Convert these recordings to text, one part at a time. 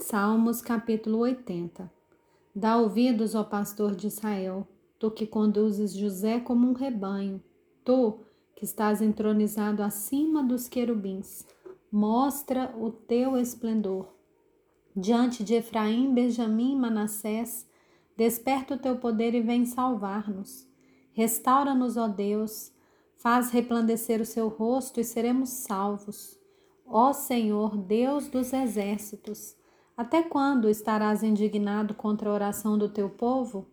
Salmos capítulo 80 Dá ouvidos ao pastor de Israel, tu que conduzes José como um rebanho, tu que estás entronizado acima dos querubins, mostra o teu esplendor. Diante de Efraim, Benjamim e Manassés, desperta o teu poder e vem salvar-nos. Restaura-nos, ó Deus, faz replandecer o seu rosto e seremos salvos. Ó Senhor, Deus dos exércitos, até quando estarás indignado contra a oração do teu povo?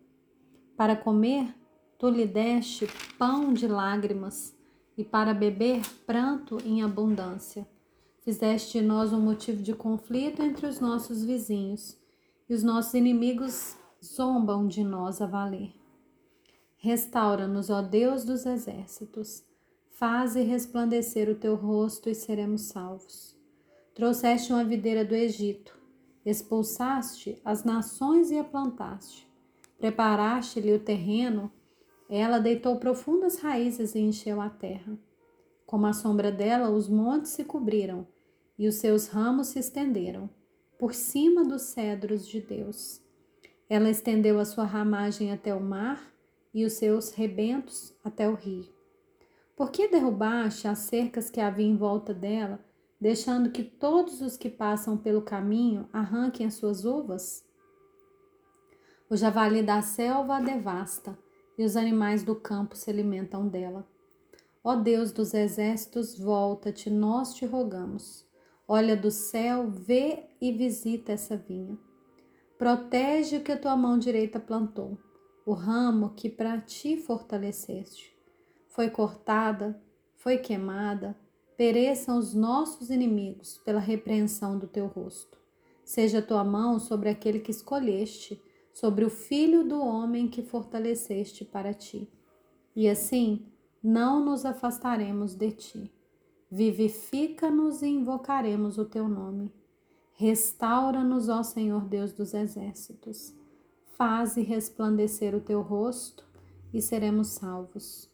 Para comer, tu lhe deste pão de lágrimas, e para beber, pranto em abundância. Fizeste nós um motivo de conflito entre os nossos vizinhos, e os nossos inimigos zombam de nós a valer. Restaura-nos, ó Deus dos exércitos, faze resplandecer o teu rosto e seremos salvos. Trouxeste uma videira do Egito, expulsaste as nações e a plantaste. Preparaste-lhe o terreno, ela deitou profundas raízes e encheu a terra. Como a sombra dela, os montes se cobriram e os seus ramos se estenderam por cima dos cedros de Deus. Ela estendeu a sua ramagem até o mar e os seus rebentos até o rio. Por que derrubaste as cercas que havia em volta dela deixando que todos os que passam pelo caminho arranquem as suas uvas? O javali da selva a devasta, e os animais do campo se alimentam dela. Ó Deus dos exércitos, volta-te, nós te rogamos. Olha do céu, vê e visita essa vinha. Protege o que a tua mão direita plantou, o ramo que para ti fortaleceste. Foi cortada, foi queimada, pereçam os nossos inimigos pela repreensão do teu rosto. Seja a tua mão sobre aquele que escolheste, sobre o filho do homem que fortaleceste para ti. E assim não nos afastaremos de ti. Vivifica-nos e invocaremos o teu nome. Restaura-nos, ó Senhor Deus dos exércitos. Faze resplandecer o teu rosto e seremos salvos.